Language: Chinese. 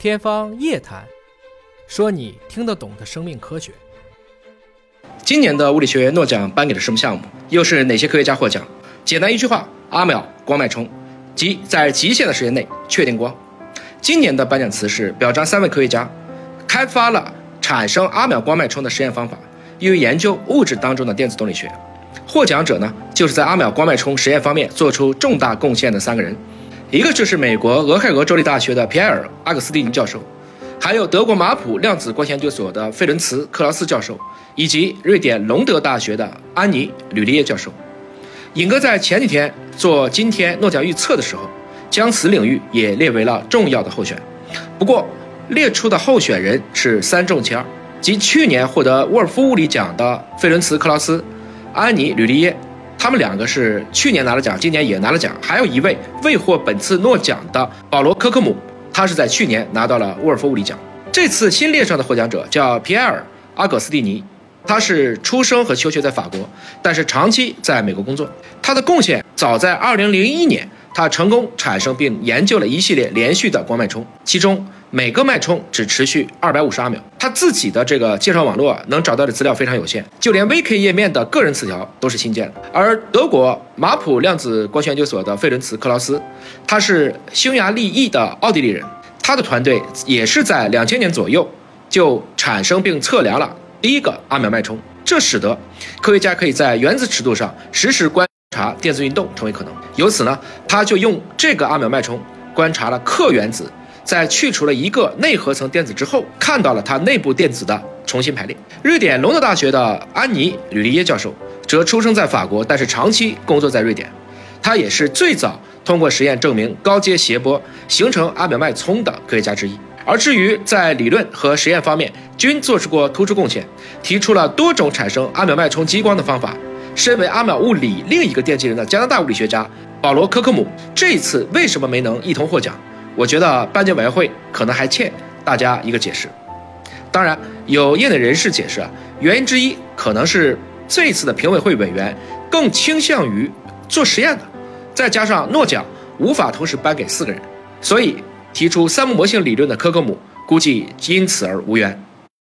天方夜谭，说你听得懂的生命科学。今年的物理学诺奖颁给了什么项目？又是哪些科学家获奖？简单一句话：阿秒光脉冲，即在极限的时间内确定光。今年的颁奖词是表彰三位科学家开发了产生阿秒光脉冲的实验方法，用于研究物质当中的电子动力学。获奖者呢，就是在阿秒光脉冲实验方面做出重大贡献的三个人。一个就是美国俄亥俄州立大学的皮埃尔·阿格斯蒂尼教授，还有德国马普量子光学研究所的费伦茨·克劳斯教授，以及瑞典隆德大学的安妮·吕利耶教授。尹哥在前几天做今天诺奖预测的时候，将此领域也列为了重要的候选。不过，列出的候选人是三中其二，即去年获得沃尔夫物理奖的费伦茨·克劳斯、安妮·吕利耶。他们两个是去年拿了奖，今年也拿了奖。还有一位未获本次诺奖的保罗·科克姆，他是在去年拿到了沃尔夫物理奖。这次新列上的获奖者叫皮埃尔·阿葛斯蒂尼，他是出生和求学在法国，但是长期在美国工作。他的贡献早在2001年，他成功产生并研究了一系列连续的光脉冲，其中。每个脉冲只持续二百五十二秒，他自己的这个介绍网络能找到的资料非常有限，就连 VK 页面的个人词条都是新建的。而德国马普量子光学研究所的费伦茨·克劳斯，他是匈牙利裔的奥地利人，他的团队也是在两千年左右就产生并测量了第一个阿秒脉冲，这使得科学家可以在原子尺度上实时观察电子运动成为可能。由此呢，他就用这个阿秒脉冲观察了氪原子。在去除了一个内核层电子之后，看到了它内部电子的重新排列。瑞典隆德大学的安妮·吕利耶教授则出生在法国，但是长期工作在瑞典。他也是最早通过实验证明高阶谐波形成阿秒脉冲的科学家之一。而至于在理论和实验方面均做出过突出贡献，提出了多种产生阿秒脉冲激光的方法。身为阿秒物理另一个奠基人的加拿大物理学家保罗·科克姆，这一次为什么没能一同获奖？我觉得颁奖委员会可能还欠大家一个解释。当然，有业内人士解释啊，原因之一可能是这次的评委会委员更倾向于做实验的，再加上诺奖无法同时颁给四个人，所以提出三模型理论的科克姆估计因此而无缘。